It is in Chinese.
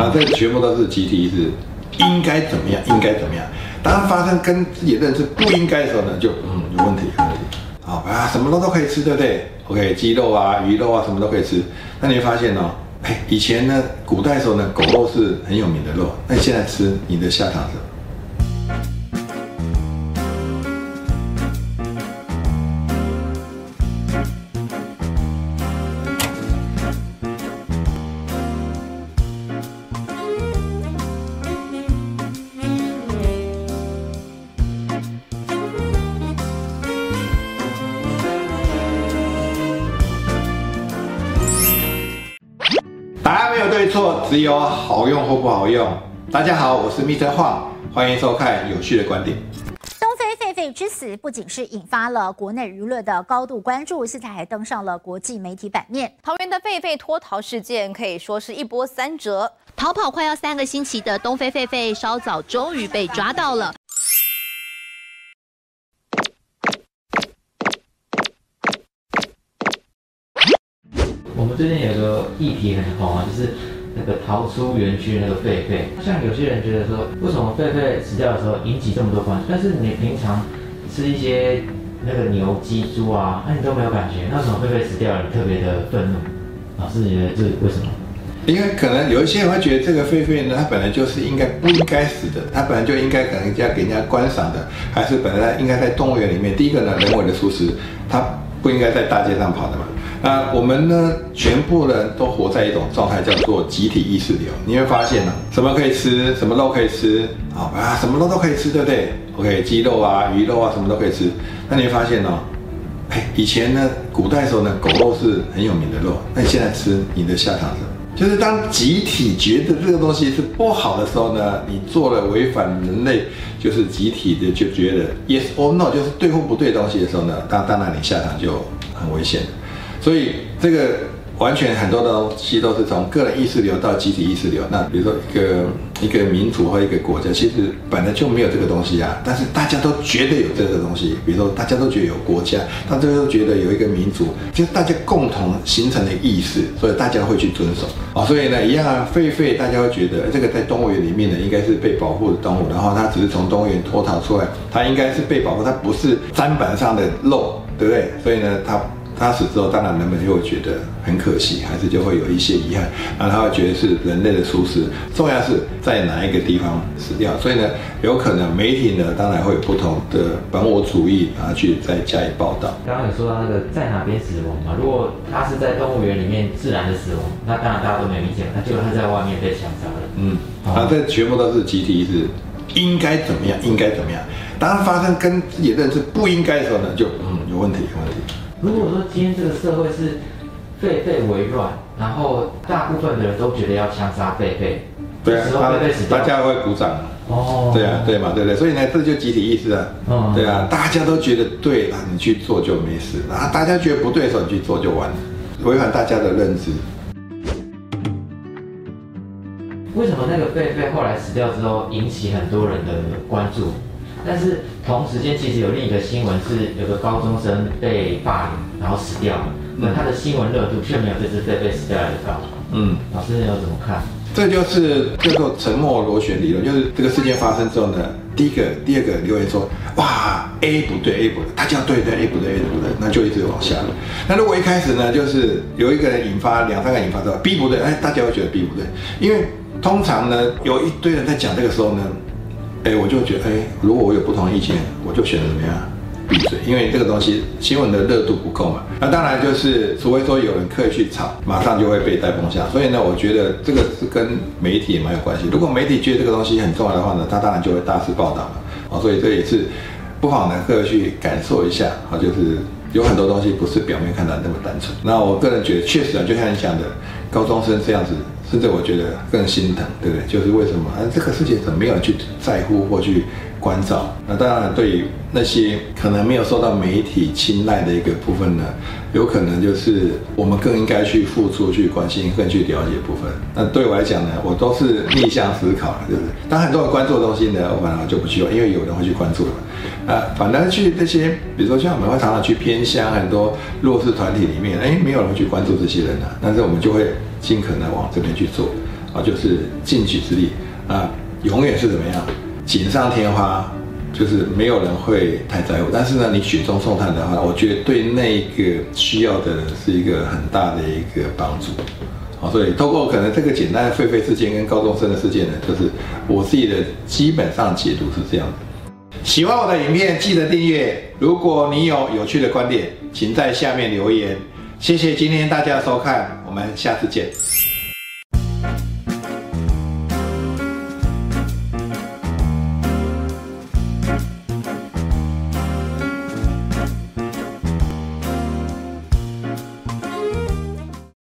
啊，这全部都是集体意识，应该怎么样，应该怎么样。当发生跟自己认知不应该的时候呢，就嗯有问题，有问题。好啊，什么肉都可以吃，对不对？OK，鸡肉啊、鱼肉啊，什么都可以吃。那你会发现哦，哎，以前呢，古代时候呢，狗肉是很有名的肉，那你现在吃，你的下场是？答案没有对错，只有好用或不好用。大家好，我是 Mr. 晃，欢迎收看有趣的观点。东非狒狒之死不仅是引发了国内舆论的高度关注，现在还登上了国际媒体版面。桃园的狒狒脱逃事件可以说是一波三折，逃跑快要三个星期的东非狒狒，稍早终于被抓到了。们最近有个议题很红啊，就是那个逃出园区那个狒狒。像有些人觉得说，为什么狒狒死掉的时候引起这么多关注？但是你平常吃一些那个牛、鸡、猪啊，那你都没有感觉，那为什么狒狒死掉了你特别的愤怒？老师觉得这为什么？因为可能有一些人会觉得这个狒狒呢，它本来就是应该不应该死的，它本来就应该可能家给人家观赏的，还是本来应该在动物园里面。第一个呢，人为的疏食，它不应该在大街上跑的嘛。啊我们呢，全部人都活在一种状态，叫做集体意识流。你会发现呢，什么可以吃，什么肉可以吃，好啊，什么肉都可以吃，对不对？OK，鸡肉啊、鱼肉啊，什么都可以吃。那你会发现哦，哎，以前呢，古代的时候呢，狗肉是很有名的肉，那你现在吃，你的下场是？就是当集体觉得这个东西是不好的时候呢，你做了违反人类就是集体的就觉得 yes or no 就是对或不对的东西的时候呢，当当然你下场就很危险。所以这个完全很多东西都是从个人意识流到集体意识流。那比如说一个一个民族或一个国家，其实本来就没有这个东西啊，但是大家都觉得有这个东西。比如说大家都觉得有国家，大家都觉得有一个民族，就是大家共同形成的意识，所以大家会去遵守啊。所以呢，一样啊，狒狒大家会觉得这个在动物园里面呢，应该是被保护的动物，然后它只是从动物园脱逃出来，它应该是被保护，它不是砧板上的肉，对不对？所以呢，它。他死之后，当然人们就会觉得很可惜，还是就会有一些遗憾，然后他会觉得是人类的疏失。重要是在哪一个地方死掉，所以呢，有可能媒体呢，当然会有不同的本我主义，然后去再加以报道。刚刚有说到那个在哪边死亡嘛？如果他是在动物园里面自然的死亡，那当然大家都没意见。那结果他在外面被枪杀了。嗯，啊，这全部都是集体意识，应该怎么样？应该怎么样？当发生跟自己认知不应该的时候呢，就嗯有问题，有问题。如果说今天这个社会是狒狒为乱，然后大部分的人都觉得要枪杀狒狒，对啊，大家会鼓掌。哦，对啊，对嘛，对不对？所以呢，这就集体意识啊。嗯，对啊，大家都觉得对，了你去做就没事；啊，大家觉得不对的时候，你去做就完了，违反大家的认知。为什么那个狒狒后来死掉之后引起很多人的关注？但是同时间，其实有另一个新闻是有个高中生被霸凌，然后死掉了。那他的新闻热度却没有这次被被死掉来的高。嗯，老师你有怎么看？这就是叫做沉默螺旋理论，就是这个事件发生之后呢，第一个、第二个留言说，哇，A 不对，A 不对，大家对对，A 不对，A 不对，那就一直往下。那如果一开始呢，就是有一个人引发，两三个引发之后，B 不对，哎，大家会觉得 B 不对，因为通常呢，有一堆人在讲这个时候呢。哎，我就觉得，哎，如果我有不同意见，我就选择怎么样闭嘴，因为这个东西新闻的热度不够嘛。那当然就是，除非说有人刻意去炒，马上就会被带风向。所以呢，我觉得这个是跟媒体也蛮有关系。如果媒体觉得这个东西很重要的话呢，他当然就会大肆报道嘛。啊，所以这也是不妨呢，各位去感受一下啊，就是有很多东西不是表面看到那么单纯。那我个人觉得，确实啊，就像你讲的，高中生这样子。甚至我觉得更心疼，对不对？就是为什么？啊，这个世界怎么没有人去在乎或去关照？那当然，对那些可能没有受到媒体青睐的一个部分呢，有可能就是我们更应该去付出、去关心、更去了解部分。那对我来讲呢，我都是逆向思考，对不对？当很多人关注的东西呢，我反而就不去，因为有人会去关注了。啊，反而去这些，比如说像我们会常常去偏乡很多弱势团体里面，哎，没有人去关注这些人啊，但是我们就会。尽可能往这边去做，啊，就是进取之力啊，永远是怎么样锦上添花，就是没有人会太在乎。但是呢，你雪中送炭的话，我觉得对那个需要的人是一个很大的一个帮助。好，所以透过可能这个简单的狒狒事件跟高中生的事件呢，就是我自己的基本上解读是这样的。喜欢我的影片，记得订阅。如果你有有趣的观点，请在下面留言。谢谢今天大家的收看，我们下次见。